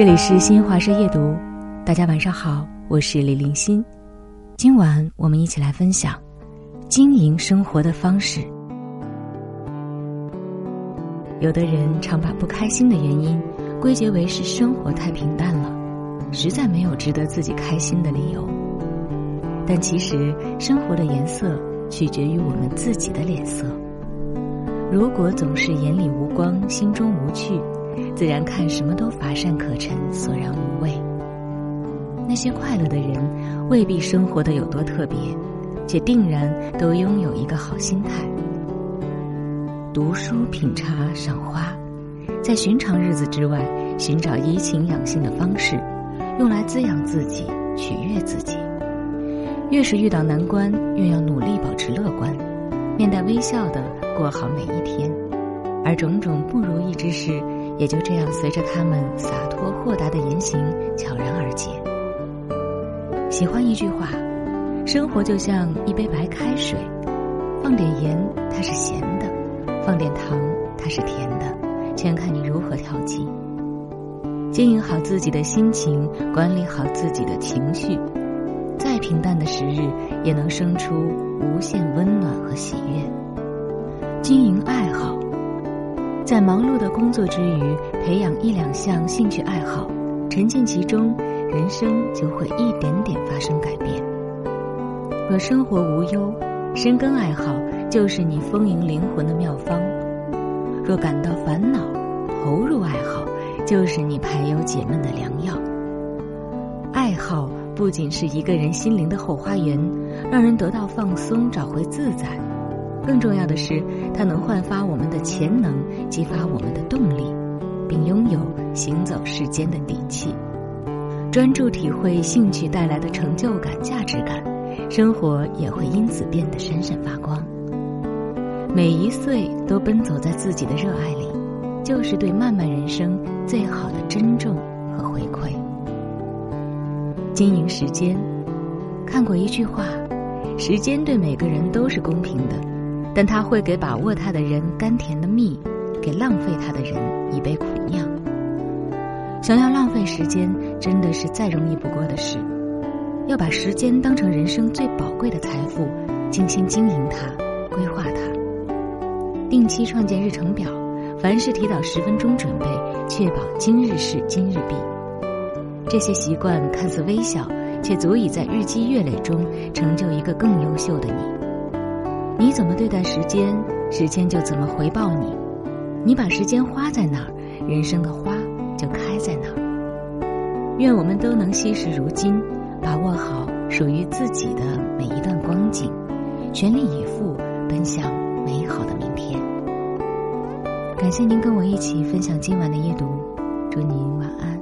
这里是新华社夜读，大家晚上好，我是李林欣。今晚我们一起来分享经营生活的方式。有的人常把不开心的原因归结为是生活太平淡了，实在没有值得自己开心的理由。但其实生活的颜色取决于我们自己的脸色。如果总是眼里无光，心中无趣，自然看什么都乏善可陈，索然无味。那些快乐的人，未必生活的有多特别，却定然都拥有一个好心态。读书、品茶、赏花，在寻常日子之外，寻找怡情养性的方式，用来滋养自己、取悦自己。越是遇到难关，越要努力保持乐观，面带微笑的过好每一天，而种种不如意之事，也就这样随着他们洒脱豁达的言行悄然而解。喜欢一句话：生活就像一杯白开水，放点盐它是咸的。放点糖，它是甜的，全看你如何调剂。经营好自己的心情，管理好自己的情绪，再平淡的时日，也能生出无限温暖和喜悦。经营爱，在忙碌的工作之余，培养一两项兴趣爱好，沉浸其中，人生就会一点点发生改变。若生活无忧，深耕爱好。就是你丰盈灵魂的妙方。若感到烦恼，投入爱好，就是你排忧解闷的良药。爱好不仅是一个人心灵的后花园，让人得到放松，找回自在。更重要的是，它能焕发我们的潜能，激发我们的动力，并拥有行走世间的底气。专注体会兴趣带来的成就感、价值感，生活也会因此变得闪闪发光。每一岁都奔走在自己的热爱里，就是对漫漫人生最好的珍重和回馈。经营时间，看过一句话：时间对每个人都是公平的，但他会给把握它的人甘甜的蜜，给浪费它的人一杯苦酿。想要浪费时间，真的是再容易不过的事。要把时间当成人生最宝贵的财富，精心经营它，规划它。定期创建日程表，凡事提早十分钟准备，确保今日事今日毕。这些习惯看似微小，却足以在日积月累中成就一个更优秀的你。你怎么对待时间，时间就怎么回报你。你把时间花在哪儿，人生的花就开在哪儿。愿我们都能惜时如金，把握好属于自己的每一段光景，全力以赴奔向。美好的明天。感谢您跟我一起分享今晚的夜读，祝您晚安。